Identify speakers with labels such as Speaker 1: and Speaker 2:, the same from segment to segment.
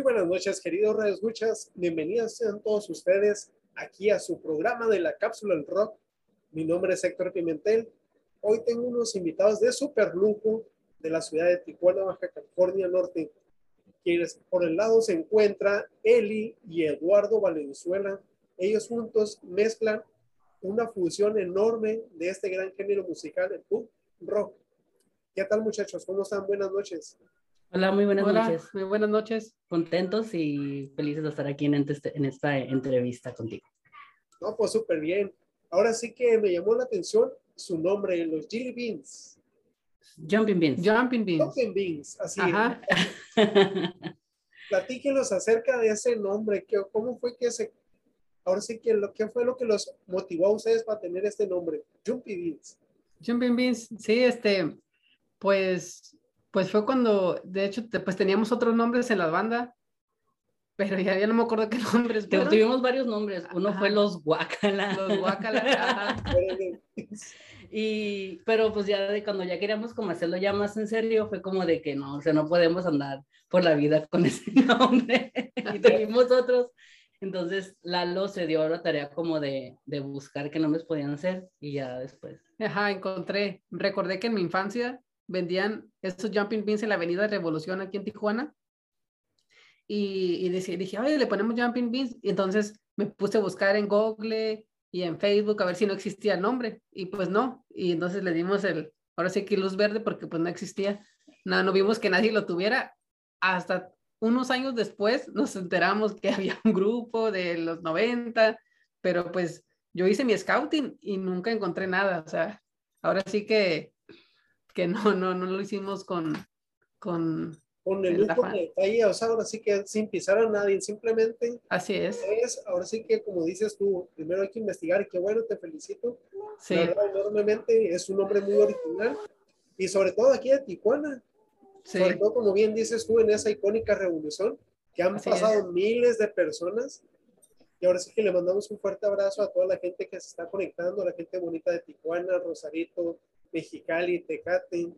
Speaker 1: Muy buenas noches, queridos radioescuchas. Bienvenidos sean todos ustedes aquí a su programa de la Cápsula del Rock. Mi nombre es Héctor Pimentel. Hoy tengo unos invitados de super lujo de la ciudad de Tijuana, Baja California Norte, quienes por el lado se encuentra Eli y Eduardo Valenzuela. Ellos juntos mezclan una fusión enorme de este gran género musical, el punk rock. ¿Qué tal muchachos? ¿Cómo están? Buenas noches.
Speaker 2: Hola, muy buenas
Speaker 3: Hola,
Speaker 2: noches.
Speaker 3: muy buenas noches.
Speaker 2: Contentos y felices de estar aquí en, este- en esta entrevista contigo.
Speaker 1: No, pues súper bien. Ahora sí que me llamó la atención su nombre, los Jelly Beans.
Speaker 2: Jumping Beans.
Speaker 3: Jumping Beans.
Speaker 1: Token Beans, así.
Speaker 3: Ajá.
Speaker 1: Platíquenos acerca de ese nombre. ¿qué- ¿Cómo fue que se... Ahora sí que lo que fue lo que los motivó a ustedes para tener este nombre, Jumpy Beans.
Speaker 3: Jumping Beans. Sí, este, pues, pues fue cuando, de hecho, te- pues teníamos otros nombres en la banda, pero ya, ya no me acuerdo qué nombres fueron.
Speaker 2: Tuvimos varios nombres. Uno
Speaker 3: Ajá.
Speaker 2: fue los Guacala.
Speaker 3: Los Guacala.
Speaker 2: Y, pero pues ya de cuando ya queríamos como hacerlo ya más en serio, fue como de que no, o sea, no podemos andar por la vida con ese nombre. y tuvimos otros. Entonces Lalo se dio la tarea como de, de buscar qué nombres podían ser y ya después.
Speaker 3: Ajá, encontré. Recordé que en mi infancia vendían estos Jumping Beans en la Avenida Revolución aquí en Tijuana. Y, y dije, dije, oye, le ponemos Jumping Beans. Y entonces me puse a buscar en Google y en Facebook a ver si no existía el nombre. Y pues no. Y entonces le dimos el, ahora sí que luz verde porque pues no existía. No, no vimos que nadie lo tuviera. Hasta unos años después nos enteramos que había un grupo de los 90, pero pues yo hice mi scouting y nunca encontré nada. O sea, ahora sí que, que no, no, no lo hicimos con, con,
Speaker 1: Con el lujo de detalle, o sea, ahora sí que sin pisar a nadie, simplemente
Speaker 3: así es.
Speaker 1: es, ahora sí que como dices tú, primero hay que investigar qué bueno, te felicito.
Speaker 3: Sí,
Speaker 1: La verdad, enormemente, es un nombre muy original y sobre todo aquí de Tijuana,
Speaker 3: sí,
Speaker 1: sobre todo como bien dices tú en esa icónica revolución, que han
Speaker 3: Así
Speaker 1: pasado miles de personas. Y ahora sí que le mandamos un fuerte abrazo a toda la gente que se está conectando, a la gente bonita de Tijuana, Rosarito, Mexicali, Tecate,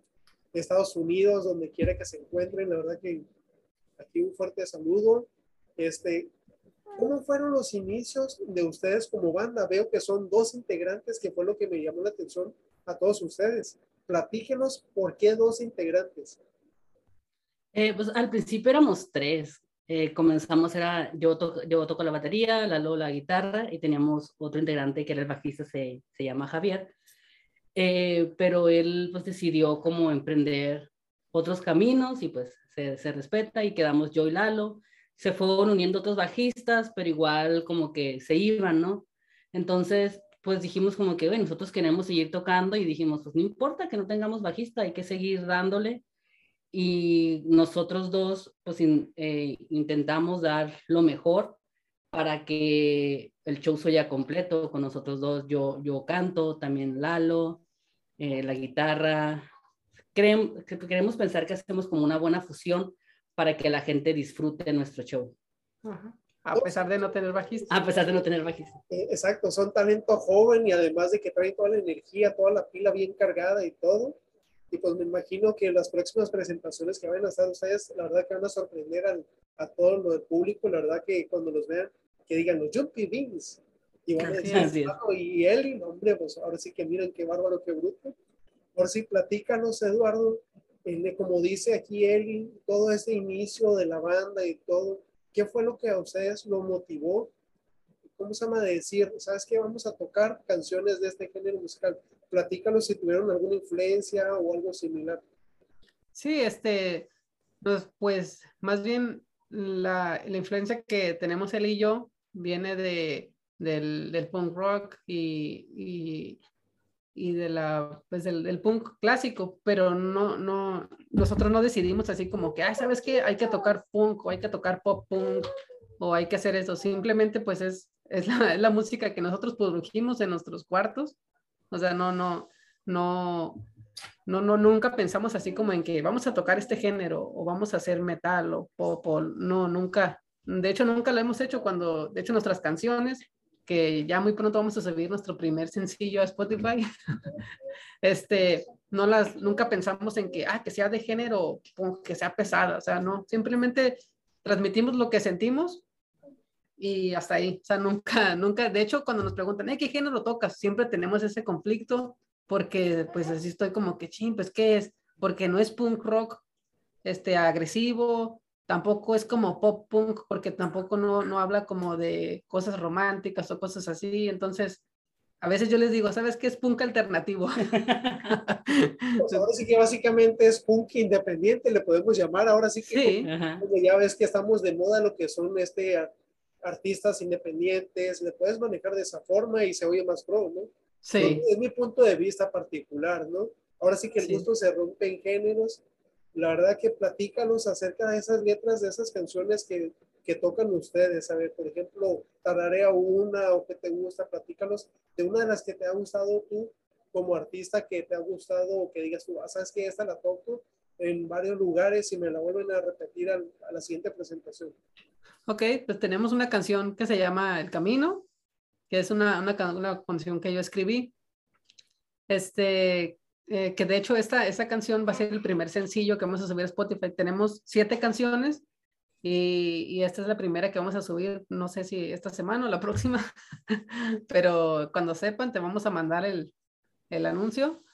Speaker 1: Estados Unidos, donde quiera que se encuentren, la verdad que aquí un fuerte saludo. Este, ¿Cómo fueron los inicios de ustedes como banda? Veo que son dos integrantes, que fue lo que me llamó la atención a todos ustedes. Platíquenos por qué dos integrantes.
Speaker 2: Eh, pues al principio éramos tres. Eh, comenzamos, era, yo, to- yo toco la batería, Lalo la guitarra y teníamos otro integrante que era el bajista, se, se llama Javier. Eh, pero él pues decidió como emprender otros caminos y pues se, se respeta y quedamos yo y Lalo. Se fueron uniendo otros bajistas, pero igual como que se iban, ¿no? Entonces, pues dijimos como que, bueno, nosotros queremos seguir tocando y dijimos, pues no importa que no tengamos bajista, hay que seguir dándole y nosotros dos pues in- eh, intentamos dar lo mejor para que el show sea completo con nosotros dos. Yo, yo canto, también Lalo, eh, la guitarra. Creem- que- queremos pensar que hacemos como una buena fusión para que la gente disfrute nuestro show,
Speaker 3: Ajá. a pesar de no tener bajista.
Speaker 2: a pesar de no tener bajista.
Speaker 1: Eh, exacto, son talento joven y además de que traen toda la energía, toda la pila bien cargada y todo. Y pues me imagino que las próximas presentaciones que vayan a estar ustedes, la verdad que van a sorprender al, a todo lo del público, la verdad que cuando los vean, que digan los Jumpy Beans. Y. "Ah, y no, hombre, pues ahora sí que miren qué bárbaro, qué bruto. Ahora sí, platícanos, Eduardo, como dice aquí Eli, todo este inicio de la banda y todo, ¿qué fue lo que a ustedes lo motivó ¿cómo se llama? De decir, ¿sabes qué? Vamos a tocar canciones de este género musical. Platícanos si tuvieron alguna influencia o algo similar.
Speaker 3: Sí, este, pues, pues más bien la, la influencia que tenemos él y yo viene de, del, del punk rock y, y, y de la, pues del, del punk clásico, pero no, no, nosotros no decidimos así como que, ah, ¿sabes qué? Hay que tocar punk o hay que tocar pop punk o hay que hacer eso. Simplemente pues es, es la, es la música que nosotros produjimos en nuestros cuartos. O sea, no, no, no, no, no, nunca pensamos así como en que vamos a tocar este género o vamos a hacer metal o pop o no, nunca. De hecho, nunca lo hemos hecho cuando, de hecho, nuestras canciones, que ya muy pronto vamos a subir nuestro primer sencillo a Spotify, este, no las, nunca pensamos en que, ah, que sea de género, que sea pesada, o sea, no, simplemente transmitimos lo que sentimos y hasta ahí. O sea, nunca, nunca, de hecho, cuando nos preguntan, ¿eh, ¿qué género tocas? Siempre tenemos ese conflicto porque pues así estoy como que, ching, pues, ¿qué es? Porque no es punk rock este, agresivo, tampoco es como pop punk porque tampoco no, no habla como de cosas románticas o cosas así. Entonces, a veces yo les digo, ¿sabes qué es punk alternativo?
Speaker 1: Pues ahora sí que básicamente es punk independiente, le podemos llamar. Ahora sí que ya ves que estamos de moda lo que son este artistas independientes, le puedes manejar de esa forma y se oye más pro, ¿no? Sí. Es, mi punto de vista particular, ¿no? Ahora sí que el gusto se rompe en géneros. La verdad que platícalos acerca de esas letras, de esas canciones que que tocan ustedes. A ver, por ejemplo, tararea una o que te gusta, platícalos de una de las que te ha gustado tú como artista, que te ha gustado o que digas tú, ah, sabes que esta la toco en varios lugares y me la vuelven a repetir a la siguiente presentación.
Speaker 3: Ok, pues tenemos una canción que se llama El Camino, que es una, una, una canción que yo escribí. Este, eh, que de hecho esta, esta canción va a ser el primer sencillo que vamos a subir a Spotify. Tenemos siete canciones y, esta es la primera que vamos a subir, no sé si esta semana o la próxima, pero cuando sepan te vamos a mandar el, el anuncio.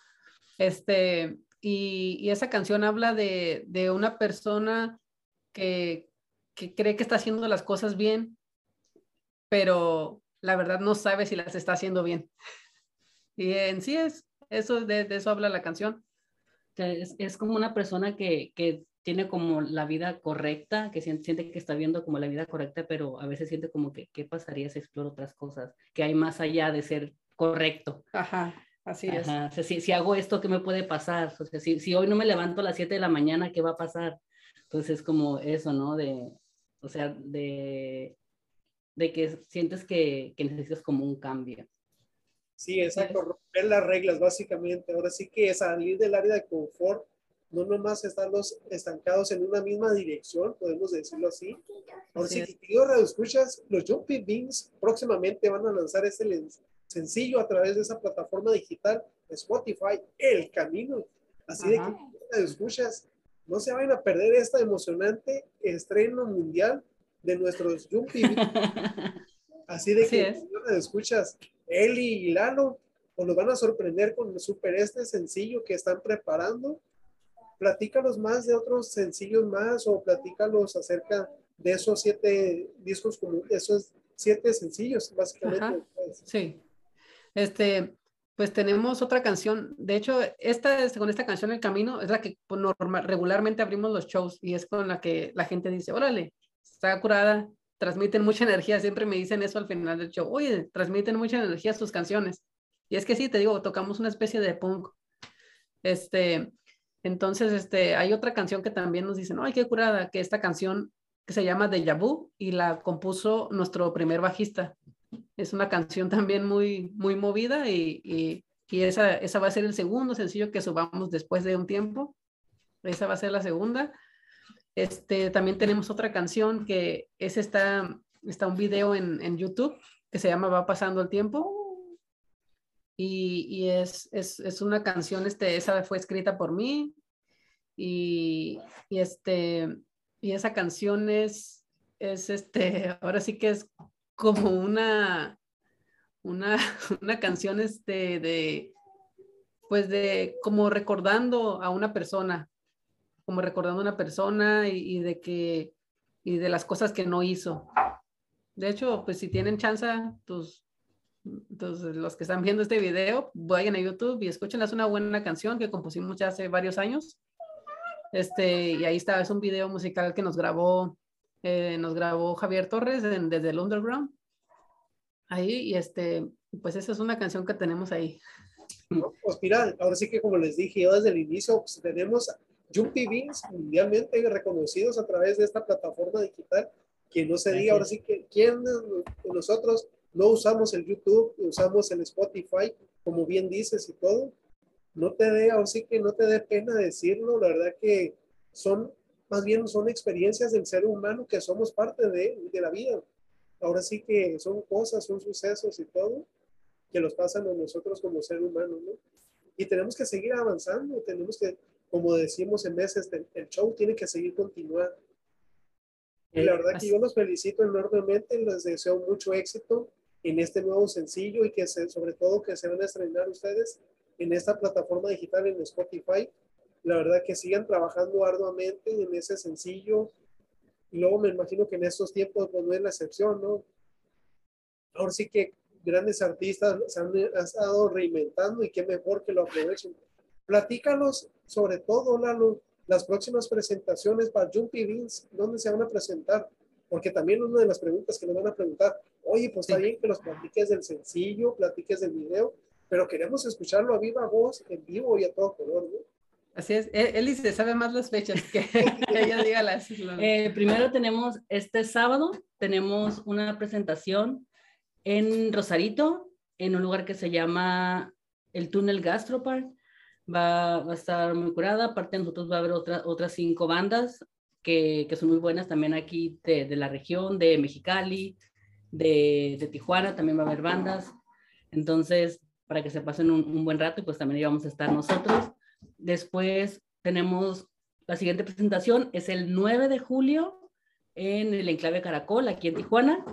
Speaker 3: Este, y, y, esa canción habla de, de una persona que, que, cree que está haciendo las cosas bien, pero la verdad no sabe si las está haciendo bien. Y en sí es, eso, de, de eso habla la canción.
Speaker 2: Es, es como una persona que, que tiene como la vida correcta, que siente, que está viendo como la vida correcta, pero a veces siente como que, ¿qué pasaría si exploro otras cosas? Que hay más allá de ser correcto.
Speaker 3: Ajá, así es. O
Speaker 2: sea, si, si, hago esto, ¿qué me puede pasar? O sea, si, si hoy no me levanto a las 7 de la mañana, ¿qué va a pasar? Entonces es como eso, ¿no? De, o sea, de, de que sientes que, que necesitas como un cambio.
Speaker 1: Sí, exacto, romper las reglas básicamente. Ahora sí que salir del área de confort no nomás los estancados en una misma dirección, podemos decirlo así. Ahora sí, Radio escuchas, los Jumpy Beans próximamente van a lanzar este sencillo a través de esa plataforma digital Spotify, El Camino. Así de que escuchas, no se vayan a perder esta emocionante estreno mundial de nuestros Jumpy Beans. Así de que, escuchas, Eli y Lalo, pues nos van a sorprender con el super este sencillo que están preparando platícalos más de otros sencillos más o platícalos acerca de esos siete discos, esos siete sencillos, básicamente.
Speaker 3: Sí. Este, pues tenemos otra canción. De hecho, esta, con esta canción El Camino es la que normal, regularmente abrimos los shows y es con la que la gente dice, órale, está curada, transmiten mucha energía. Siempre me dicen eso al final del show. Oye, transmiten mucha energía sus canciones. Y es que sí, te digo, tocamos una especie de punk. Este, entonces, este, hay otra canción que también nos dicen, ay, qué curada, que esta canción que se llama Deja Vu y la compuso nuestro primer bajista. Es una canción también muy, muy movida y, y, esa, esa va a ser el segundo sencillo que subamos después de un tiempo. Esa va a ser la segunda. Este, también tenemos otra canción que es esta, está un video en, en YouTube que se llama Va pasando el tiempo. Y, es, es, es, una canción, este, esa fue escrita por mí. Y, y, este, y esa canción es, es este, ahora sí que es como una, una, una canción este, de, pues de, como recordando a una persona, como recordando a una persona y, y de que, y de las cosas que no hizo. De hecho, pues si tienen chance, pues entonces, los que están viendo este video, vayan a YouTube y escuchen, es una buena canción que compusimos ya hace varios años. Este, y ahí está, es un video musical que nos grabó, eh, nos grabó Javier Torres desde el Underground. Ahí, y este, pues esa es una canción que tenemos ahí.
Speaker 1: pues mira, ahora sí que como les dije yo desde el inicio, pues tenemos Jumpy Beans mundialmente reconocidos a través de esta plataforma digital. Que no se diga ahora sí que quién de nosotros no usamos el YouTube, usamos el Spotify, como bien dices y todo. No te dé, o sí que no te dé pena decirlo, la verdad que son, más bien son experiencias del ser humano que somos parte de, de la vida. Ahora sí que son cosas, son sucesos y todo que los pasan a nosotros como ser humano, ¿no? Y tenemos que seguir avanzando, tenemos que, como decimos en veces, el show tiene que seguir continuando. Y la verdad que yo los felicito enormemente, les deseo mucho éxito en este nuevo sencillo y que se, sobre todo que se van a estrenar ustedes en esta plataforma digital en Spotify. La verdad que sigan trabajando arduamente en ese sencillo. Y luego me imagino que en estos tiempos pues no es la excepción, ¿no? Ahora sí que grandes artistas se han estado reinventando y qué mejor que lo aprovechen. Platícanos sobre todo, Lalo, las próximas presentaciones para Jumpy Beans, ¿dónde se van a presentar? Porque también una de las preguntas que nos van a preguntar, oye, pues está bien que los platiques del sencillo, platiques del video, pero queremos escucharlo a viva voz, en vivo y a todo color, ¿no?
Speaker 3: Así es, Eli se sabe más las fechas que ella diga las.
Speaker 2: Eh, primero tenemos este sábado, tenemos una presentación en Rosarito, en un lugar que se llama el Túnel Gastropar. Va, a estar muy curada. Aparte, de nosotros va a haber otra, otras cinco bandas que, que, son muy buenas también aquí de, la región, de Mexicali, de, Tijuana, también va a haber bandas. Entonces, para que se pasen un, buen rato, pues también íbamos a estar nosotros. Después tenemos la siguiente presentación, es el 9 de julio en el Enclave Caracol, aquí en Tijuana.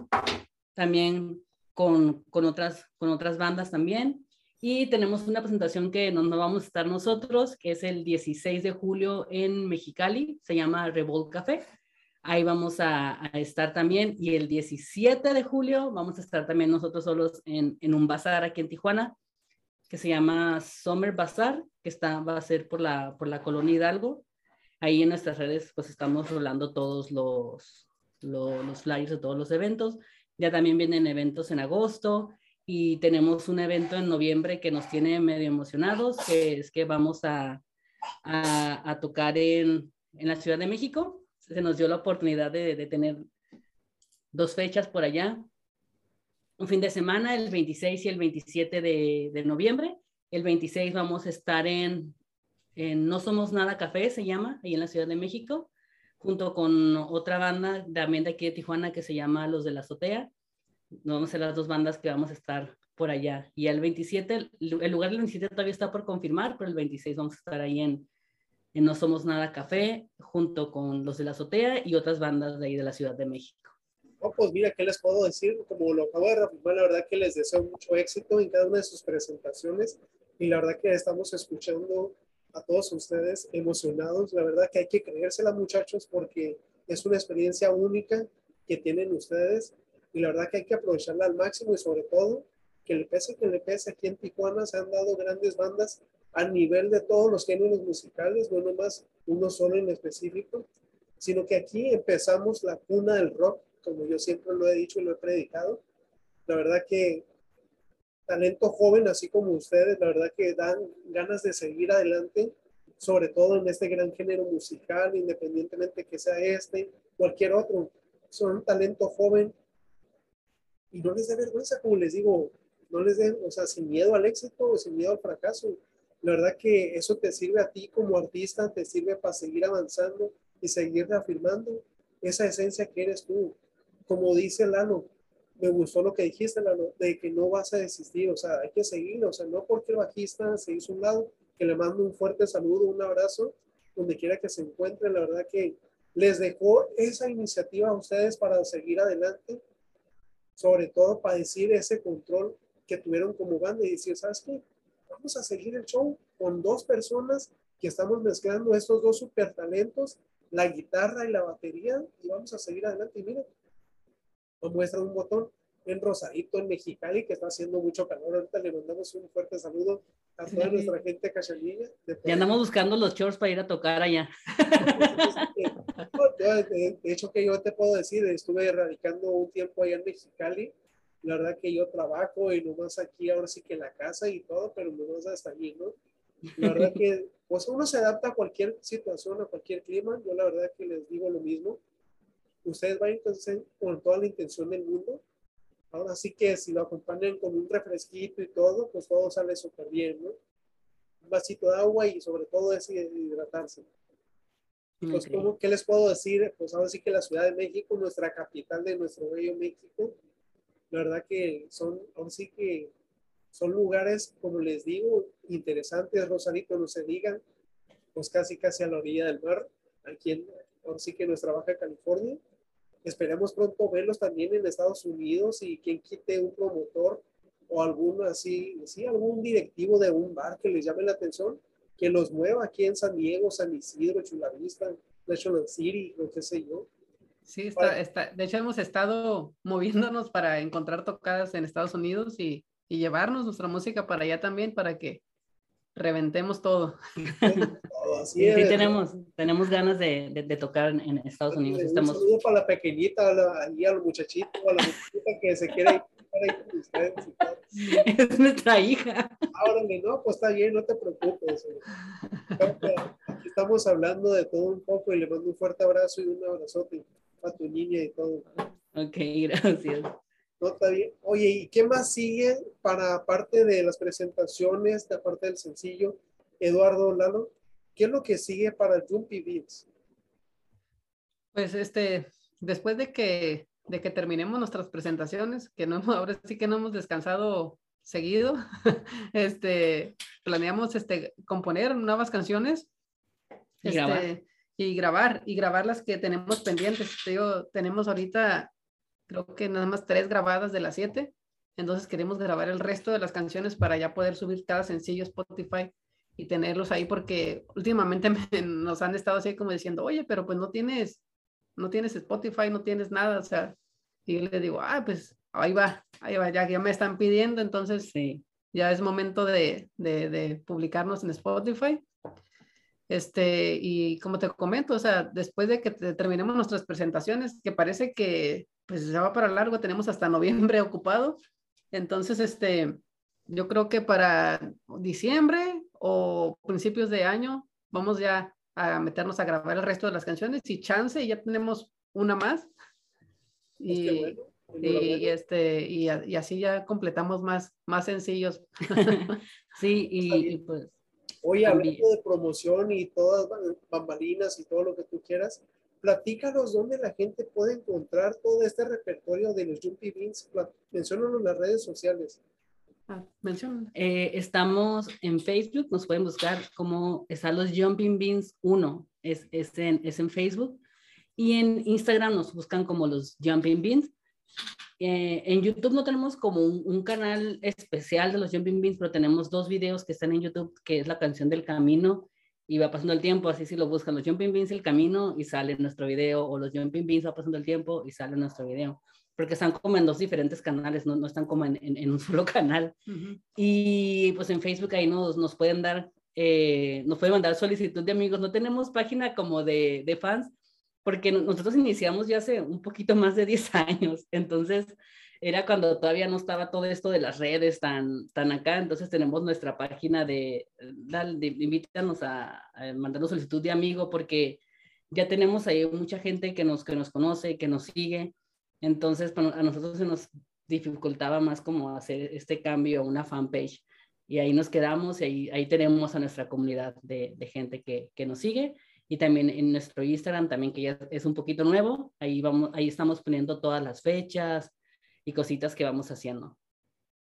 Speaker 2: También con, con, otras, con otras bandas también. Y tenemos una presentación que no, no vamos a estar nosotros, que es el 16 de julio en Mexicali, se llama Revolt Café. Ahí vamos a, a, estar también. Y el 17 de julio vamos a estar también nosotros solos en, en un bazar aquí en Tijuana, que se llama Summer Bazar, que está, va a ser por la, por la colonia Hidalgo. Ahí en nuestras redes pues estamos rolando todos los, los, los flyers de todos los eventos. Ya también vienen eventos en agosto y tenemos un evento en noviembre que nos tiene medio emocionados, que es que vamos a, a, tocar en, en, la Ciudad de México. Se nos dio la oportunidad de, de, tener dos fechas por allá. Un fin de semana, el 26 y el 27 de, de noviembre. El 26 vamos a estar en, en No Somos Nada Café, se llama, ahí en la Ciudad de México junto con otra banda también de aquí de Tijuana que se llama Los de la Azotea. Vamos a ser las dos bandas que vamos a estar por allá. Y el 27, el lugar del 27 todavía está por confirmar, pero el 26 vamos a estar ahí en, en No Somos Nada Café, junto con Los de la Azotea y otras bandas de ahí de la Ciudad de México.
Speaker 1: Oh, pues mira, ¿qué les puedo decir? Como lo acabo de reafirmar, la verdad que les deseo mucho éxito en cada una de sus presentaciones y la verdad que estamos escuchando a todos ustedes emocionados. La verdad que hay que creérsela, muchachos, porque es una experiencia única que tienen ustedes y la verdad que hay que aprovecharla al máximo y sobre todo que le pese que le pese aquí en Tijuana se han dado grandes bandas a nivel de todos los géneros musicales, no nomás uno solo en específico, sino que aquí empezamos la cuna del rock, como yo siempre lo he dicho y lo he predicado. La verdad que talento joven, así como ustedes, la verdad que dan ganas de seguir adelante, sobre todo en este gran género musical, independientemente que sea este, cualquier otro. Son talento joven y no les dé vergüenza, como les digo, no les den, o sea, sin miedo al éxito o sin miedo al fracaso. La verdad que eso te sirve a ti como artista, te sirve para seguir avanzando y seguir reafirmando esa esencia que eres tú. Como dice Lalo, me gustó lo que dijiste, de que no vas a desistir, o sea, hay que seguir, o sea, no porque el bajista se hizo un lado, que le mando un fuerte saludo, un abrazo, donde quiera que se encuentre, la verdad que les dejó esa iniciativa a ustedes para seguir adelante, sobre todo para decir ese control que tuvieron como banda y decir, ¿sabes qué? Vamos a seguir el show con dos personas que estamos mezclando estos dos super talentos, la guitarra y la batería, y vamos a seguir adelante. Y miren, nos muestra un botón en Rosarito, en Mexicali, que está haciendo mucho calor. Ahorita le mandamos un fuerte saludo a toda nuestra gente cachanilla.
Speaker 2: Y andamos buscando los shorts para ir a tocar allá.
Speaker 1: de, hecho, que yo te puedo decir, estuve radicando un tiempo allá en Mexicali. La verdad que yo trabajo y nomás aquí, ahora sí que en la casa y todo, pero nomás hasta allí, ¿no? La verdad que, pues uno se adapta a cualquier situación, a cualquier clima. Yo la verdad que les digo lo mismo ustedes vayan entonces con toda la intención del mundo. Ahora sí que si lo acompañan con un refresquito y todo, pues todo sale súper bien, ¿no? Un vasito de agua y sobre todo es hidratarse. Pues, ¿cómo, ¿qué les puedo decir? Pues ahora sí que la Ciudad de México, nuestra capital de nuestro bello México, la verdad que son, ahora sí que son lugares, como les digo, interesantes, Rosarito, no se digan, pues casi casi a la orilla del mar, aquí en, ahora sí que nuestra Baja California, esperemos pronto verlos también en Estados Unidos y quien quite un promotor o algún así, sí, algún directivo de un bar que les llame la atención, que los mueva aquí en San Diego, San Isidro, Chula Vista, National City, lo que sé yo.
Speaker 3: Sí, está, está, de hecho hemos estado moviéndonos para encontrar tocadas en Estados Unidos y, y llevarnos nuestra música para allá también para que reventemos todo.
Speaker 2: sí, tenemos, tenemos ganas de, de, tocar en, Estados Unidos.
Speaker 1: Un
Speaker 2: Estamos...
Speaker 1: saludo para la pequeñita, a la, al muchachito, a la muchachita que se quiere ir con ustedes.
Speaker 2: Es nuestra hija.
Speaker 1: Ahora no, pues está bien, no te preocupes. Aquí estamos hablando de todo un poco y le mando un fuerte abrazo y un abrazote a tu niña y todo.
Speaker 2: Ok, gracias.
Speaker 1: No, está bien. Oye, ¿y qué más sigue para parte de las presentaciones, de parte del sencillo? Eduardo Lalo, ¿qué es lo que sigue para Jumpy Beats?
Speaker 3: Pues este, después de que, de que terminemos nuestras presentaciones, que no ahora sí que no hemos descansado seguido, este, planeamos este, componer nuevas canciones
Speaker 2: y, grabar.
Speaker 3: Este, y grabar, y grabar las que tenemos pendientes. tenemos ahorita creo que nada más tres grabadas de las siete. Entonces queremos grabar el resto de las canciones para ya poder subir cada sencillo a Spotify y tenerlos ahí porque últimamente nos han estado así como diciendo, oye, pero pues no tienes, no tienes Spotify, no tienes nada, o sea, y yo le digo, ah, pues ahí va, ahí va, ya, ya me están pidiendo, entonces sí, ya es momento de, de, de publicarnos en Spotify. Este, y como te comento, o sea, después de que terminemos nuestras presentaciones, que parece que pues ya va para largo, tenemos hasta noviembre ocupado. Entonces, este, yo creo que para diciembre o principios de año vamos ya a meternos a grabar el resto de las canciones y chance, ya tenemos una más. Y, y, este, y, así ya completamos más, más sencillos.
Speaker 2: sí, y, pues.
Speaker 1: Oye, hablando de promoción y todas bambalinas y todo lo que tú quieras, platícanos dónde la gente puede encontrar todo este repertorio de los Jumpy Beans. Menciónalo en las redes sociales.
Speaker 3: Ah,
Speaker 2: eh, estamos en Facebook, nos pueden buscar como están los Jumping Beans 1, es, es, en, es en Facebook. Y en Instagram nos buscan como los Jumping Beans. Eh, en YouTube no tenemos como un, un, canal especial de los Jumping Beans, pero tenemos dos videos que están en YouTube, que es la canción del camino y va pasando el tiempo, así si lo buscan los Jumping Beans el camino y sale nuestro video, o los Jumping Beans va pasando el tiempo y sale nuestro video, porque están como en dos diferentes canales, no, no están como en, en, un solo canal. Y pues en Facebook ahí nos, nos pueden dar, eh, nos pueden mandar solicitud de amigos, no tenemos página como de, de fans, porque nosotros iniciamos ya hace un poquito más de 10 años, entonces era cuando todavía no estaba todo esto de las redes tan, tan acá, entonces tenemos nuestra página de, de, invítanos a, a, mandarnos solicitud de amigo porque ya tenemos ahí mucha gente que nos, que nos conoce, que nos sigue, entonces a nosotros se nos dificultaba más como hacer este cambio a una fanpage y ahí nos quedamos y ahí, ahí tenemos a nuestra comunidad de, de gente que, que nos sigue y también en nuestro Instagram también que ya es un poquito nuevo, ahí vamos, ahí estamos poniendo todas las fechas, y cositas que vamos haciendo.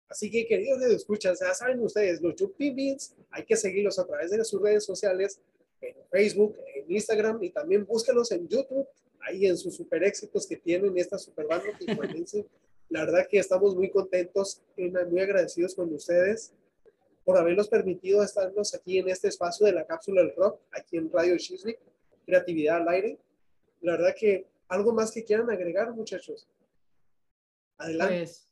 Speaker 1: Así que, queridos de escuchas, ya saben ustedes, los Jumping Beats, hay que seguirlos a través de sus redes sociales, en Facebook, en Instagram y también búsquenlos en YouTube, ahí en sus super éxitos que tienen esta super banda La verdad que estamos muy contentos y muy agradecidos con ustedes por habernos permitido estarnos aquí en este espacio de la cápsula del rock, aquí en Radio Chiswick, Creatividad al Aire. La verdad que algo más que quieran agregar, muchachos. Adelante.
Speaker 3: Pues,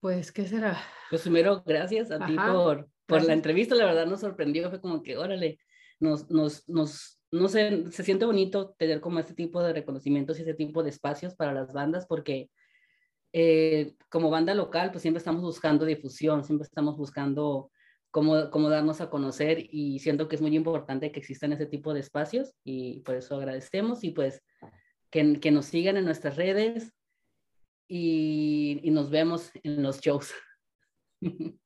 Speaker 3: pues, ¿qué será?
Speaker 2: Pues primero, gracias a ti por, por la entrevista. La verdad nos sorprendió. Fue como que, órale, nos, nos, nos, no sé, se siente bonito tener como este tipo de reconocimientos y ese tipo de espacios para las bandas porque eh, como banda local, pues siempre estamos buscando difusión, siempre estamos buscando cómo, cómo darnos a conocer y siento que es muy importante que existan ese tipo de espacios y por eso agradecemos y pues que, que nos sigan en nuestras redes, y, y nos vemos en los shows.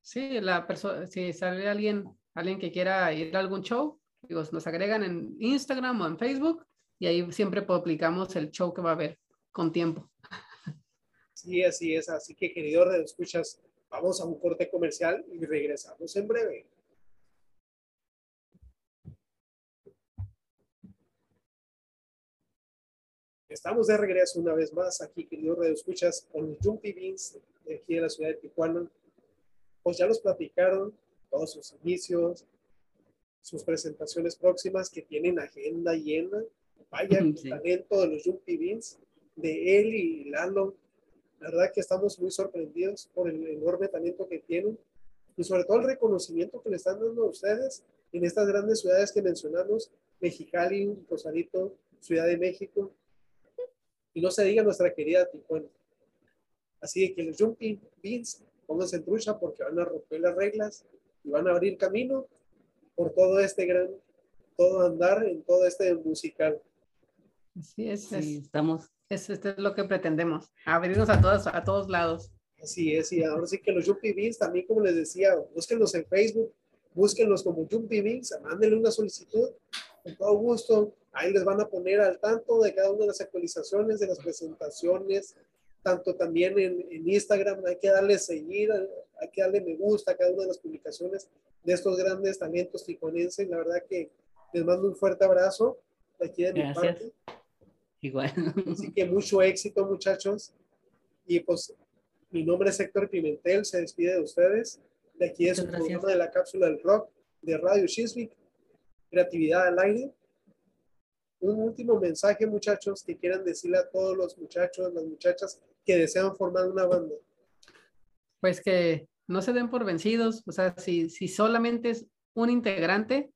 Speaker 3: Sí, la persona, si sale alguien, alguien que quiera ir a algún show, digo, nos agregan en Instagram o en Facebook y ahí siempre publicamos el show que va a haber con tiempo.
Speaker 1: Sí, así es. Así que, querido de escuchas, vamos a un corte comercial y regresamos en breve. Estamos de regreso una vez más aquí, queridos Escuchas, con los Jumpy Beans de aquí de la ciudad de Tijuana. Pues ya los platicaron todos sus inicios, sus presentaciones próximas que tienen agenda llena. Vaya el talento de los Jumpy Beans, de él y Lalo. La verdad que estamos muy sorprendidos por el enorme talento que tienen y sobre todo el reconocimiento que le están dando a ustedes en estas grandes ciudades que mencionamos, Mexicali, Rosarito, Ciudad de México, y no se diga nuestra querida Tijuana. Así que los Jumping Beans, pónganse en trucha porque van a romper las reglas y van a abrir camino por todo este gran, todo andar en todo este musical.
Speaker 3: Así es, estamos. Es, este es lo que pretendemos, abrirnos a todos, a todos lados.
Speaker 1: Así es, y ahora sí que los Jumpy Beans, también como les decía, búsquenlos en Facebook, búsquenlos como Jumpy Beans, mándenle una solicitud, con todo gusto, Ahí les van a poner al tanto de cada una de las actualizaciones, de las presentaciones, tanto también en, Instagram. Hay que darle seguir, hay que darle me gusta a cada una de las publicaciones de estos grandes talentos tijuanenses. La verdad que les mando un fuerte abrazo de aquí de mi parte.
Speaker 2: Igual.
Speaker 1: Así que mucho éxito, muchachos. Y pues mi nombre es Héctor Pimentel, se despide de ustedes. De aquí es un programa de la cápsula del rock de Radio Chiswick. Creatividad al aire un último mensaje, muchachos, que quieran decirle a todos los muchachos, las muchachas que desean formar una banda.
Speaker 3: Pues que no se den por vencidos, o sea, si, si solamente es un integrante,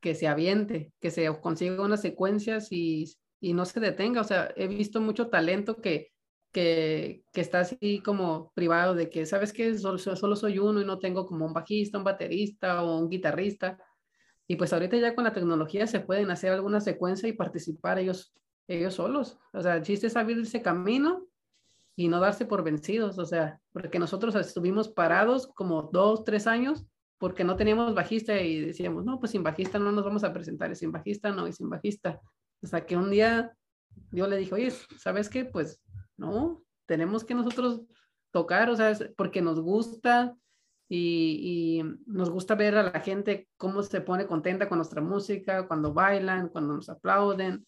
Speaker 3: que se aviente, que se consiga unas secuencias y, y no se detenga. O sea, he visto mucho talento que, que, que, está así como privado de que, ¿sabes qué? Solo, solo soy uno y no tengo como un bajista, un baterista o un guitarrista. Y pues ahorita ya con la tecnología se pueden hacer alguna secuencia y participar ellos, ellos solos. O sea, el chiste es abrir ese camino y no darse por vencidos. O sea, porque nosotros estuvimos parados como dos, tres años porque no teníamos bajista y decíamos, no, pues sin bajista no nos vamos a presentar, y sin bajista no, y sin bajista. Sea, que un día yo le dije, oye, ¿sabes qué? Pues no, tenemos que nosotros tocar, o sea, porque nos gusta, y, nos gusta ver a la gente cómo se pone contenta con nuestra música, cuando bailan, cuando nos aplauden.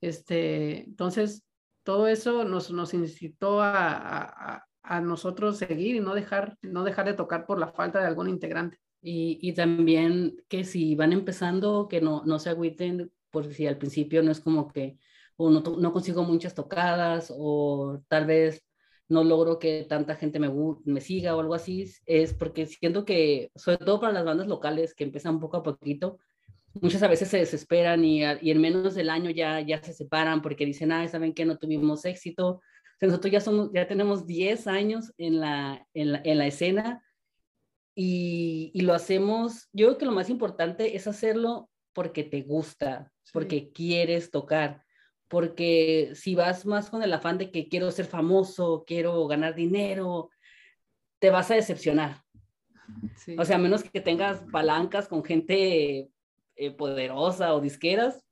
Speaker 3: Este, entonces, todo eso nos, nos incitó a, a, nosotros seguir y no dejar, no dejar de tocar por la falta de algún integrante.
Speaker 2: Y, y también que si van empezando, que no, no se agüiten, por si al principio no es como que o no, no consigo muchas tocadas o tal vez no logro que tanta gente me, me siga o algo así, es porque siento que, sobre todo para las bandas locales que empiezan poco a poquito, muchas a veces se desesperan y, y en menos del año ya, ya se separan porque dicen, ah, saben que no tuvimos éxito. nosotros ya, somos, ya tenemos 10 años en la, en la, en la escena y, y, lo hacemos, yo creo que lo más importante es hacerlo porque te gusta, porque quieres tocar porque si vas más con el afán de que quiero ser famoso, quiero ganar dinero, te vas a decepcionar. O sea, a menos que tengas palancas con gente eh, poderosa o disqueras,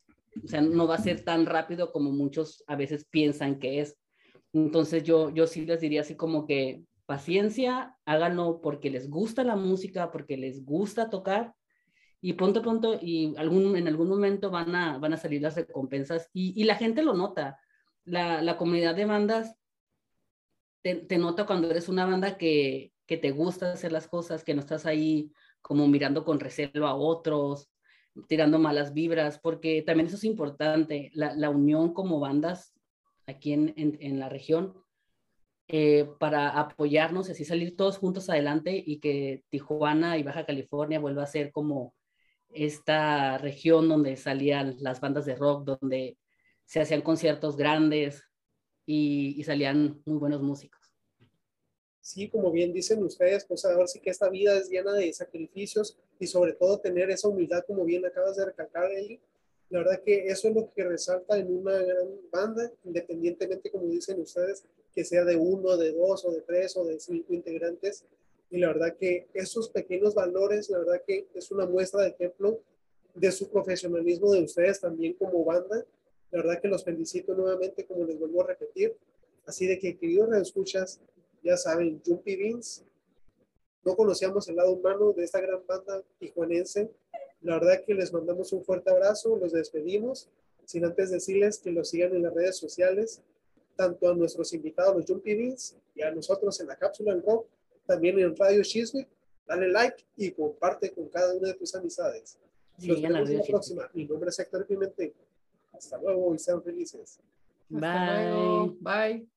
Speaker 2: o sea, no va a ser tan rápido como muchos a veces piensan que es. Entonces yo, yo sí les diría así como que paciencia, háganlo porque les gusta la música, porque les gusta tocar y pronto, pronto, y algún, en algún momento van a, van a salir las recompensas y, y la gente lo nota. La, la comunidad de bandas te, te, nota cuando eres una banda que, que te gusta hacer las cosas, que no estás ahí como mirando con recelo a otros, tirando malas vibras, porque también eso es importante, la, la unión como bandas aquí en, en, en la región, eh, para apoyarnos y así salir todos juntos adelante y que Tijuana y Baja California vuelva a ser como esta región donde salían las bandas de rock, donde se hacían conciertos grandes y, salían muy buenos músicos.
Speaker 1: Sí, como bien dicen ustedes, pues ahora sí que esta vida es llena de sacrificios y sobre todo tener esa humildad, como bien acabas de recalcar, Eli. La verdad que eso es lo que resalta en una gran banda, independientemente, como dicen ustedes, que sea de uno, de dos o de tres o de cinco integrantes, y la verdad que esos pequeños valores, la verdad que es una muestra de ejemplo de su profesionalismo de ustedes también como banda. La verdad que los felicito nuevamente, como les vuelvo a repetir. Así de que, queridos escuchas, ya saben, Jumpy Beans, no conocíamos el lado humano de esta gran banda tijuanense. La verdad que les mandamos un fuerte abrazo, los despedimos sin antes decirles que los sigan en las redes sociales, tanto a nuestros invitados, los Jumpy Beans, y a nosotros en la cápsula del rock, también en Radio Chiswick. Dale like y comparte con cada una de tus amistades. Nos vemos en la próxima. Mi nombre es Héctor Pimentel. Hasta luego y sean felices.
Speaker 3: Bye. Bye.